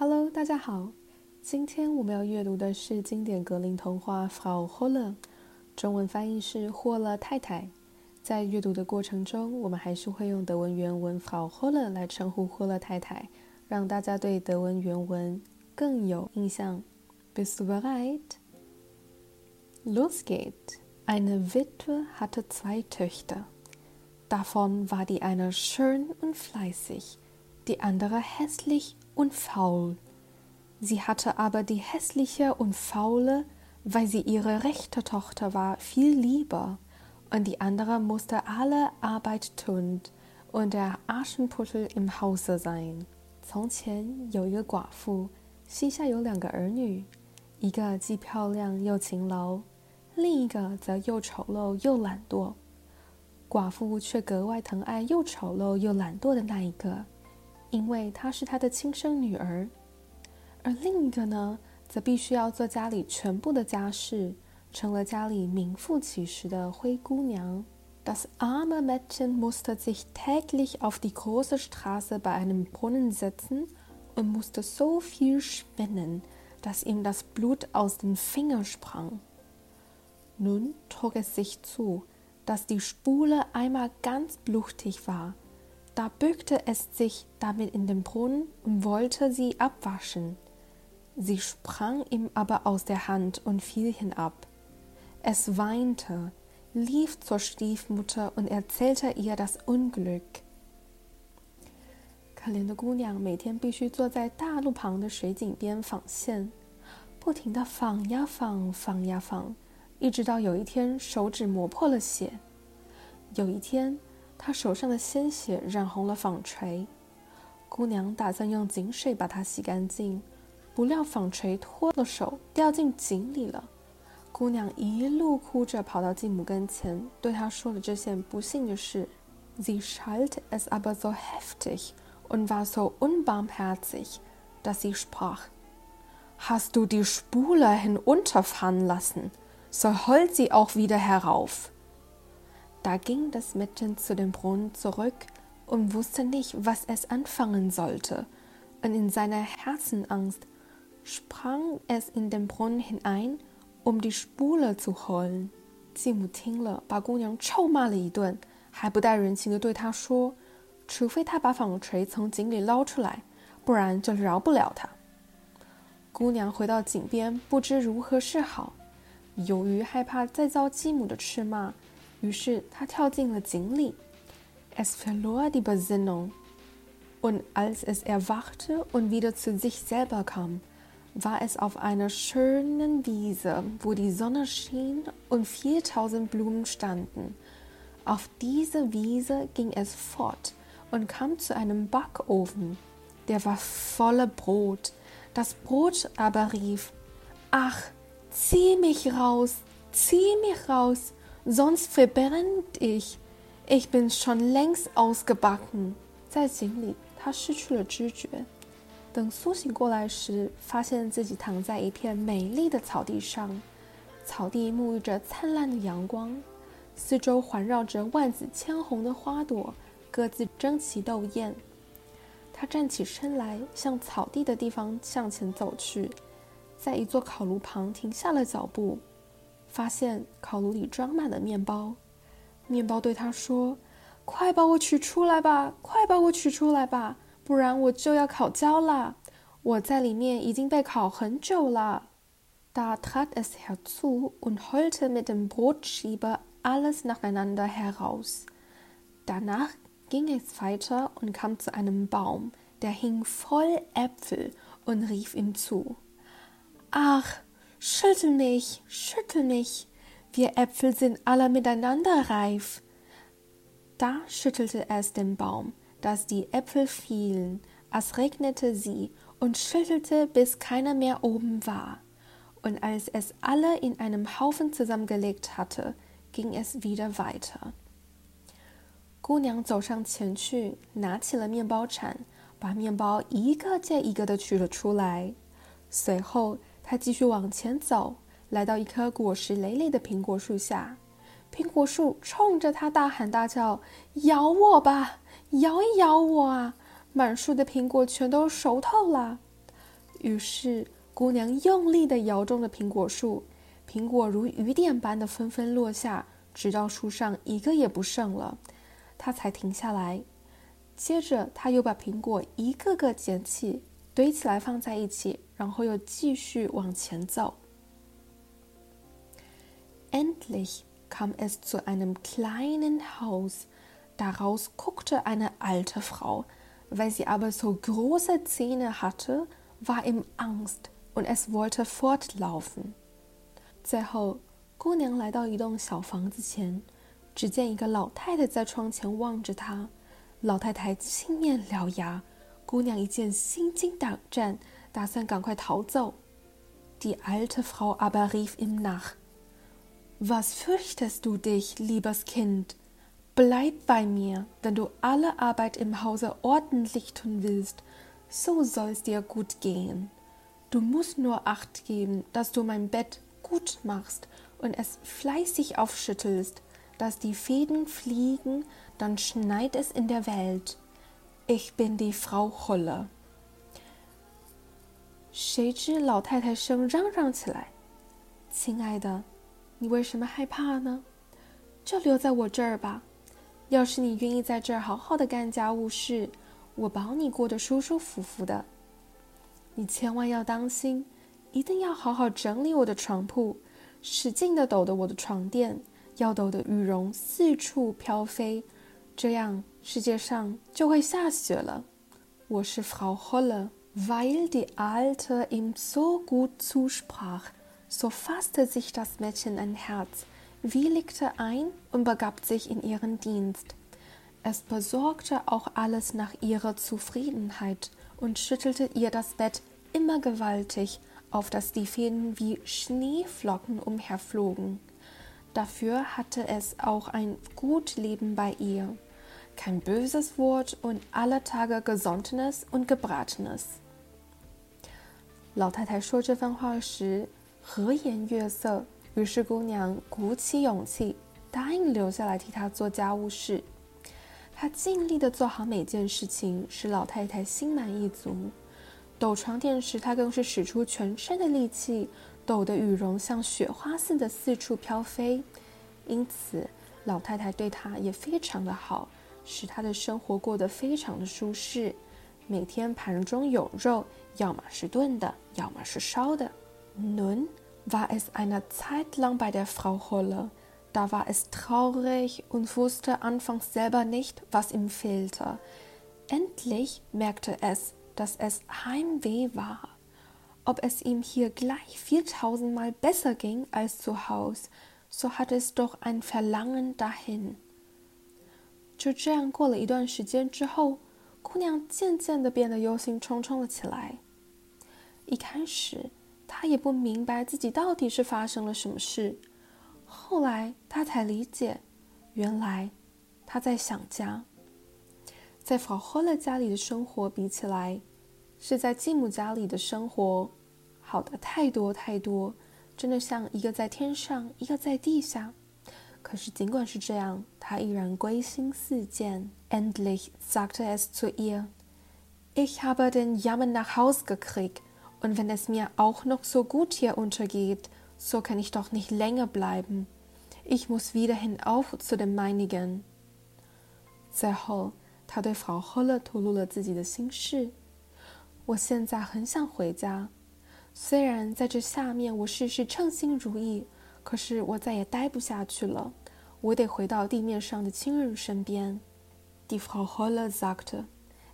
Hello，大家好。今天我们要阅读的是经典格林童话《Frau Holle》，中文翻译是霍勒太太。在阅读的过程中，我们还是会用德文原文 “Frau Holle” 来称呼霍勒太太，让大家对德文原文更有印象。Bist du bereit? Los geht. Eine Witwe hatte zwei Töchter. Davon war die eine schön und fleißig, die andere hässlich und faul. Sie hatte aber die hässliche und faule, weil sie ihre rechte Tochter war, viel lieber, und die andere musste alle Arbeit tun und der Aschenputtel im Hause sein. 从前有一个寡妇，膝下有两个儿女，一个既漂亮又勤劳，另一个则又丑陋又懒惰。寡妇却格外疼爱又丑陋又懒惰的那一个。 因为她是他的亲生女儿，而另一个呢，则必须要做家里全部的家事，成了家里名副其实的灰姑娘。Das arme Mädchen musste sich täglich auf die große Straße bei einem Brunnen setzen und musste so viel spinnen, dass ihm das Blut aus den Fingern sprang. Nun trug es sich zu, dass die Spule einmal ganz blutig war da bückte es sich damit in den Brunnen und wollte sie abwaschen. Sie sprang ihm aber aus der Hand und fiel hinab. Es weinte, lief zur Stiefmutter und erzählte ihr das Unglück. 可怜的姑娘每天必须坐在大路旁的水井边纺线，不停地纺呀纺，纺呀纺，一直到有一天手指磨破了血。有一天， 他手上的鲜血染红了纺锤，姑娘打算用井水把它洗干净，不料纺锤脱了手，掉进井里了。姑娘一路哭着跑到继母跟前，对她说了这件不幸的事。Sie schalt es aber so heftig und war so unbarmherzig, dass sie sprach: Hast du die Spule hinunterfahren lassen, so heult sie auch wieder herauf. Da ging das Mädchen zu dem Brunnen zurück und wusste nicht, was es anfangen sollte, und in seiner Herzenangst sprang es in den Brunnen hinein, um die Spule zu holen. 继母听了，把姑娘臭骂了一顿，还不带人情的对她说：“除非她把纺锤从井里捞出来，不然就饶不了她。”姑娘回到井边，不知如何是好。由于害怕再遭继母的斥骂，于是他跳进了井里。Es verlor die Besinnung. Und als es erwachte und wieder zu sich selber kam, war es auf einer schönen Wiese, wo die Sonne schien und 4000 Blumen standen. Auf diese Wiese ging es fort und kam zu einem Backofen. Der war voller Brot. Das Brot aber rief: Ach, zieh mich raus, zieh mich raus! sonst verbrennt ich. Ich bin schon längst ausgebacken。在井里，他失去了知觉。等苏醒过来时，发现自己躺在一片美丽的草地上，草地沐浴着灿烂的阳光，四周环绕着万紫千红的花朵，各自争奇斗艳。他站起身来，向草地的地方向前走去，在一座烤炉旁停下了脚步。发现烤炉里装满了面包，面包对他说：“快把我取出来吧，快把我取出来吧，不然我就要烤焦了。我在里面已经被烤很久了。” Da trat es herzu und holte mit dem Brotschieber alles nacheinander heraus. Danach ging es weiter und kam zu einem Baum, der hing voll Äpfel und rief ihm zu: Ach, Schüttel mich, schüttel mich, wir Äpfel sind alle miteinander reif. Da schüttelte es den Baum, dass die Äpfel fielen, es regnete sie und schüttelte, bis keiner mehr oben war. Und als es alle in einem Haufen zusammengelegt hatte, ging es wieder weiter. 姑娘走上前去，拿起了面包铲，把面包一个接一个的取了出来。随后， 他继续往前走，来到一棵果实累累的苹果树下。苹果树冲着他大喊大叫：“咬我吧，咬一咬我啊！”满树的苹果全都熟透了。于是，姑娘用力地摇中了苹果树，苹果如雨点般的纷纷落下，直到树上一个也不剩了，她才停下来。接着，她又把苹果一个个捡起，堆起来放在一起，然后又继续往前走。Endlich kam es zu einem kleinen Haus. Daraus guckte eine alte Frau. Weil sie aber so große Zähne hatte, war ihm Angst und es wollte fortlaufen. 最后，姑娘来到一栋小房子前，只见一个老太太在窗前望着她。老太太青面獠牙， 姑娘一见心惊胆战，打算赶快逃走。Die alte Frau aber rief ihm nach: Was fürchtest du dich, liebes Kind? Bleib bei mir, wenn du alle Arbeit im Hause ordentlich tun willst, so soll's dir gut gehen. Du musst nur acht geben, dass du mein Bett gut machst und es fleißig aufschüttelst, dass die Fäden fliegen, dann schneit es in der Welt. Ich bin die Frau Holle. 谁知老太太声嚷嚷起来：“亲爱的，你为什么害怕呢？就留在我这儿吧。要是你愿意在这儿好好的干家务事，我保你过得舒舒服服的。你千万要当心，一定要好好整理我的床铺，使劲的抖得我的床垫，要抖得羽绒四处飘飞，这样世界上就会下雪了。我是 Frau Holle，weil die Alte ihm so gut zusprach。So fasste sich das Mädchen ein Herz, willigte ein und begab sich in ihren Dienst. Es besorgte auch alles nach ihrer Zufriedenheit und schüttelte ihr das Bett immer gewaltig, auf dass die Fäden wie Schneeflocken umherflogen. Dafür hatte es auch ein gut Leben bei ihr, Kein böses Wort und alle Tage Gesonnenes und Gebratenes. 老太太说这番话时，和颜悦色，于是姑娘鼓起勇气，答应留下来替她做家务事。她尽力的做好每件事情，使老太太心满意足。抖床垫时，她更是使出全身的力气，抖得羽绒像雪花似的四处飘飞。因此，老太太对她也非常的好，使她的生活过得非常的舒适。每天盘中有肉，要么是炖的，要么是烧的。Nun war es eine Zeit lang bei der Frau Holle. Da war es traurig und wusste anfangs selber nicht, was ihm fehlte. Endlich merkte es, dass es Heimweh war. Ob es ihm hier gleich viertausendmal besser ging als zu Haus, so hatte es doch ein Verlangen dahin. 就这样过了一段时间之后，姑娘渐渐的变得忧心忡忡了起来。一开始，她也不明白自己到底是发生了什么事，后来她才理解，原来他在想家。在法霍勒家里的生活比起来，是在继母家里的生活好的太多太多，真的像一个在天上，一个在地下。可是尽管是这样，他依然归心似箭。Endlich sagte es zu ihr: Ich habe den Jammer nach Haus gekriegt. Und wenn es mir auch noch so gut hier untergeht, so kann ich doch nicht länger bleiben. Ich muss wieder hinauf zu dem meinigen. 最后，他对法赫勒吐露了自己的心事。我现在很想回家，虽然在这下面我事事称心如意， 可是我再也待不下去了。我得回到地面上的亲人身边。Die Frau Holle sagte: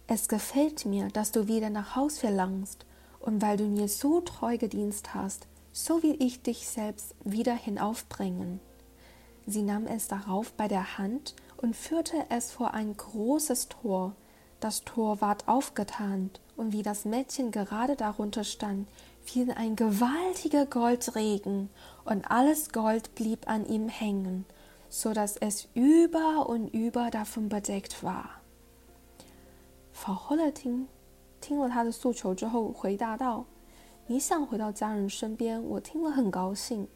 Es gefällt mir, dass du wieder nach Haus verlangst. Und weil du mir so treu gedient hast, so will ich dich selbst wieder hinaufbringen. Sie nahm es darauf bei der Hand und führte es vor ein großes Tor. Das Tor ward aufgetan, und wie das Mädchen gerade darunter stand, fiel ein gewaltiger Goldregen, und alles Gold blieb an ihm hängen, so daß es über und über davon bedeckt war. Frau Hollerting 听了他的诉求之后，回答道：“你想回到家人身边，我听了很高兴，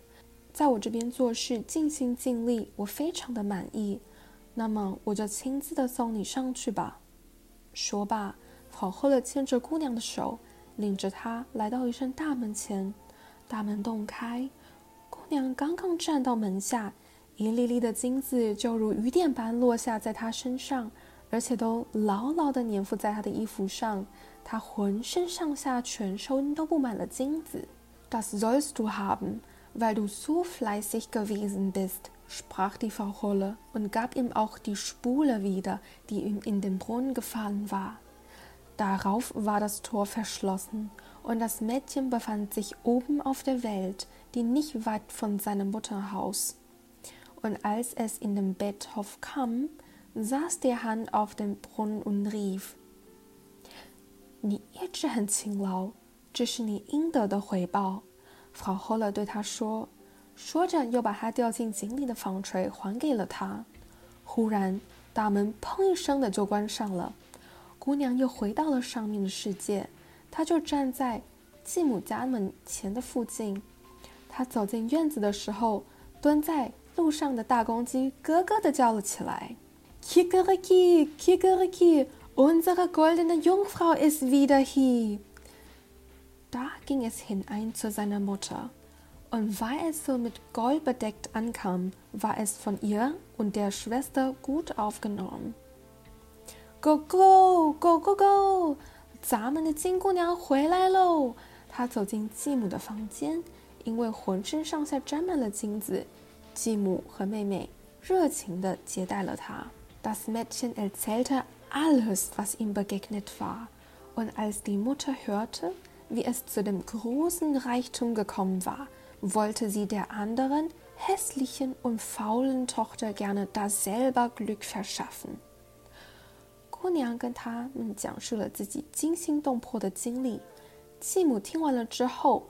在我这边做事尽心尽力，我非常的满意。那么我就亲自的送你上去吧。”说罢，跑后了牵着姑娘的手，领着他来到一扇大门前。大门洞开，姑娘刚刚站到门下，一粒粒的金子就如雨点般落下在她身上，而且都牢牢地粘附在她的衣服上。她浑身上下全身都布满了金子。Das sollst du haben, weil du so fleißig gewesen bist, sprach die Frau Holle und gab ihm auch die Spule wieder, die ihm in den Brunnen gefallen war. Darauf war das Tor verschlossen, und das Mädchen befand sich oben auf der Welt, die nicht weit von seinem Mutterhaus. Und als es in den Betthof kam, saß die Hand auf dem Brunnen und rief: 你一直很勤劳，这是你应得的回报。Frau Holle 对他说，说着又把他掉进井里的纺锤还给了他。忽然，大门砰一声的就关上了。 姑娘又回到了上面的世界，她就站在继母家门前的附近。她走进院子的时候，蹲在路上的大公鸡咯咯地叫了起来：“Kikeriki, Kikeriki, unsere goldene Jungfrau ist wieder hier。” Da ging es hinein zu seiner Mutter. Und weil es so mit Gold bedeckt ankam, war es von ihr und der Schwester gut aufgenommen. Go go go go go！咱们的金姑娘回来喽！她走进继母的房间，因为浑身上下沾满了金子，继母和妹妹热情地接待了她。Das Mädchen erzählte alles, was ihm begegnet war, und als die Mutter hörte, wie es zu dem großen Reichtum gekommen war, wollte sie der anderen hässlichen und faulen Tochter gerne dasselbe Glück verschaffen. 姑娘跟他们讲述了自己惊心动魄的经历。继母听完了之后，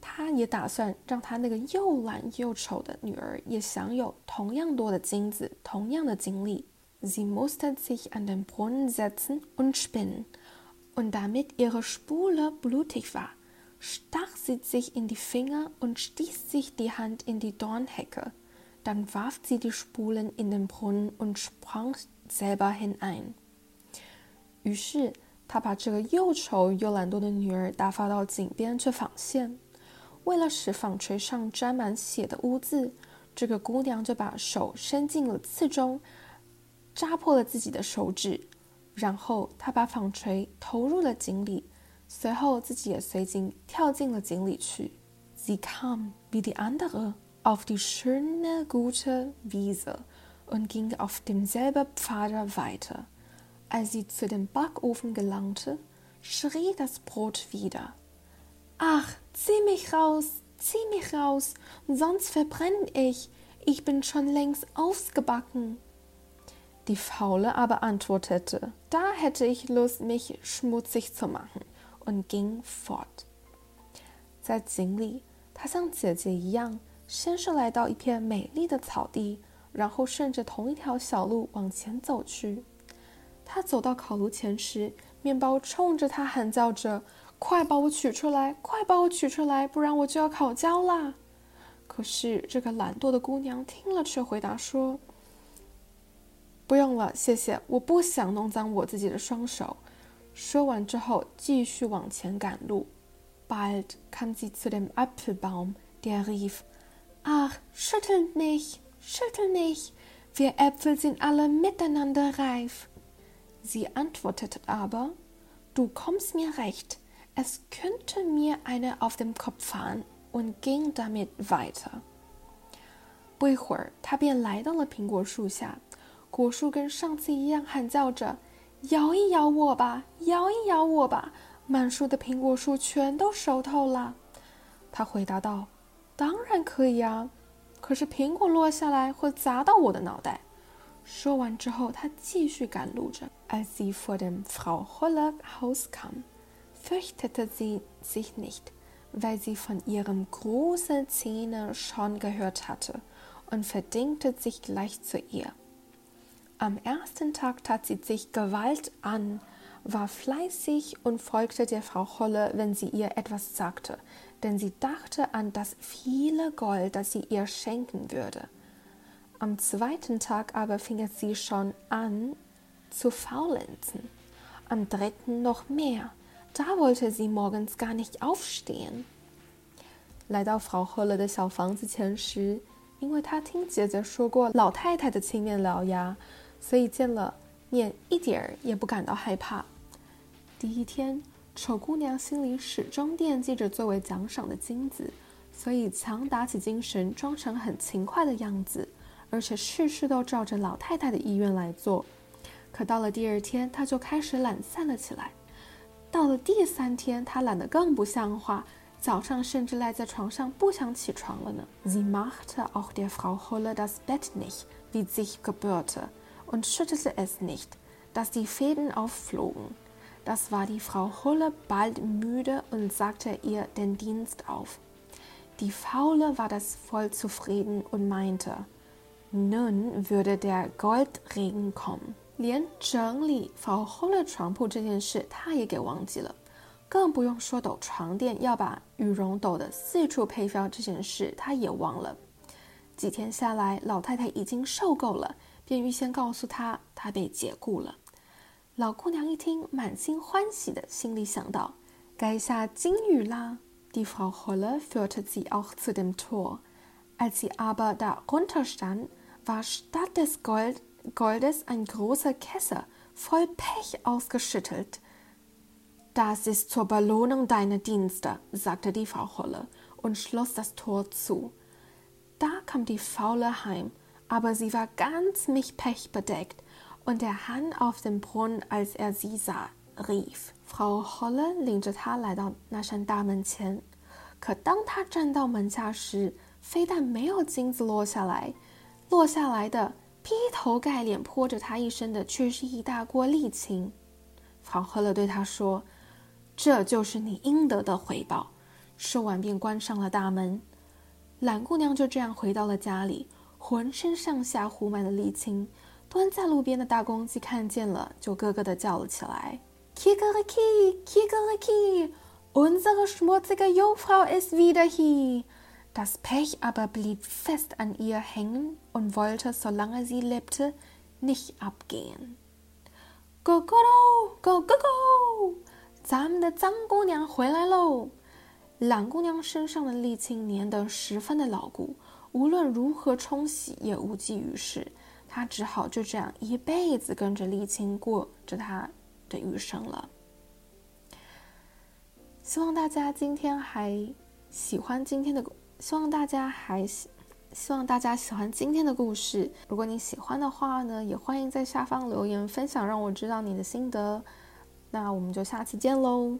她也打算让她那个又懒又丑的女儿也享有同样多的金子，同样的经历。Sie musste sich an den Brunnen setzen und spinnen, und damit ihre Spule blutig war, stach sie sich in die Finger und stieß sich die Hand in die Dornhecke. Dann warf sie die Spulen in den Brunnen und sprang selber hinein。于是，他把这个又丑又懒惰的女儿打发到井边去纺线。为了使纺锤上沾满血的污渍，这个姑娘就把手伸进了刺中，扎破了自己的手指。然后，她把纺锤投入了井里，随后自己也随即跳进了井里去。Sie kam wie die andere auf die schöne gute Wiese. und ging auf demselben Pfade weiter. Als sie zu dem Backofen gelangte, schrie das Brot wieder. Ach, zieh mich raus, zieh mich raus, sonst verbrenne ich. Ich bin schon längst ausgebacken. Die Faule aber antwortete, da hätte ich Lust, mich schmutzig zu machen, und ging fort. 在井里，她像姐姐一样，先是来到一片美丽的草地， 然后顺着同一条小路往前走去。他走到烤炉前时，面包冲着他喊叫着：“快把我取出来！快把我取出来，不然我就要烤焦啦！”可是这个懒惰的姑娘听了，却回答说：“不用了，谢谢，我不想弄脏我自己的双手。”说完之后，继续往前赶路。Bald kam sie zu dem Apfelbaum, der rief: „Ach, schüttelt mich!” Schüttel mich, wir Äpfel sind alle miteinander reif. Sie antwortete aber, du kommst mir recht, es könnte mir eine auf dem Kopf fahren und ging damit weiter. 不一会儿，他便来到了苹果树下。果树跟上次一样喊叫着：“摇一摇我吧，摇一摇我吧！”满树的苹果树全都熟透了。他回答道：“当然可以啊。” 可是苹果落下来会砸到我的脑袋。说完之后，他继续赶路着。Als sie vor dem Frau Holler Haus kam, fürchtete sie sich nicht, weil sie von ihrem großen Zähne schon gehört hatte und verdingte sich gleich zu ihr. Am ersten Tag tat sie sich Gewalt an, war fleißig und folgte der Frau Holle, wenn sie ihr etwas sagte, denn sie dachte an das viele Gold, das sie ihr schenken würde. Am zweiten Tag aber fing es sie schon an zu faulenzen, am dritten noch mehr. da wollte sie morgens gar nicht aufstehen。来到 Frau Holle 的小房子前时，因为她听姐姐说过老太太的青面獠牙，所以见了面一点儿也不感到害怕。 第一天，丑姑娘心里始终惦记着作为奖赏的金子，所以强打起精神，装成很勤快的样子，而且事事都照着老太太的意愿来做。可到了第二天，她就开始懒散了起来。到了第三天，她懒得更不像话，早上甚至赖在床上不想起床了呢。Sie machte auch der Frau Holle das Bett nicht, wie sich gebührte, und schüttelte es nicht, dass die Fäden aufflogen. Das war die Frau Hulle bald müde und sagte ihr den Dienst auf. Die Faule war das voll zufrieden und meinte, nun würde der Goldregen kommen. 连整理 Frau Hulle 床铺这件事，她也给忘记了，更不用说抖床垫要把羽绒抖得四处飞飘这件事，她也忘了。几天下来，老太太已经受够了，便预先告诉她，她被解雇了。 老姑娘一听，满心欢喜的，心里想到：“该下金鱼啦！” Die Frau Holle führte sie auch zu dem Tor. Als sie aber da runter stand, war statt des Gold, Goldes ein großer Kessel voll Pech ausgeschüttelt. Das ist zur Belohnung deiner Dienste, sagte die Frau Holle und schloss das Tor zu. Da kam die Faule heim, aber sie war ganz mit Pech bedeckt und der Hahn auf dem Brunnen, als er sie sah, rief Frau Holle 领着他来到那扇大门前。可当他站到门下时，非但没有金子落下来，落下来的劈头盖脸泼着他一身的，却是一大锅沥青。Frau Holle 对他说：“这就是你应得的回报。”说完便关上了大门。懒姑娘就这样回到了家里，浑身上下糊满了沥青。蹲在路边的大公鸡看见了，就咯咯地叫了起来：“Kikeriki, Kikeriki, unsere schmutzige Jungfrau ist wieder hier!” Das Pech aber blieb fest an ihr hängen und wollte, solange sie lebte, nicht abgehen. Go go go go go！咱们的脏姑娘回来喽！懒姑娘身上的沥青粘得十分的牢固，无论如何冲洗也无济于事。他只好就这样一辈子跟着沥青过着他的余生了。希望大家今天还喜欢今天的，希望大家还喜希望大家喜欢今天的故事。如果你喜欢的话呢，也欢迎在下方留言分享，让我知道你的心得。那我们就下期见喽。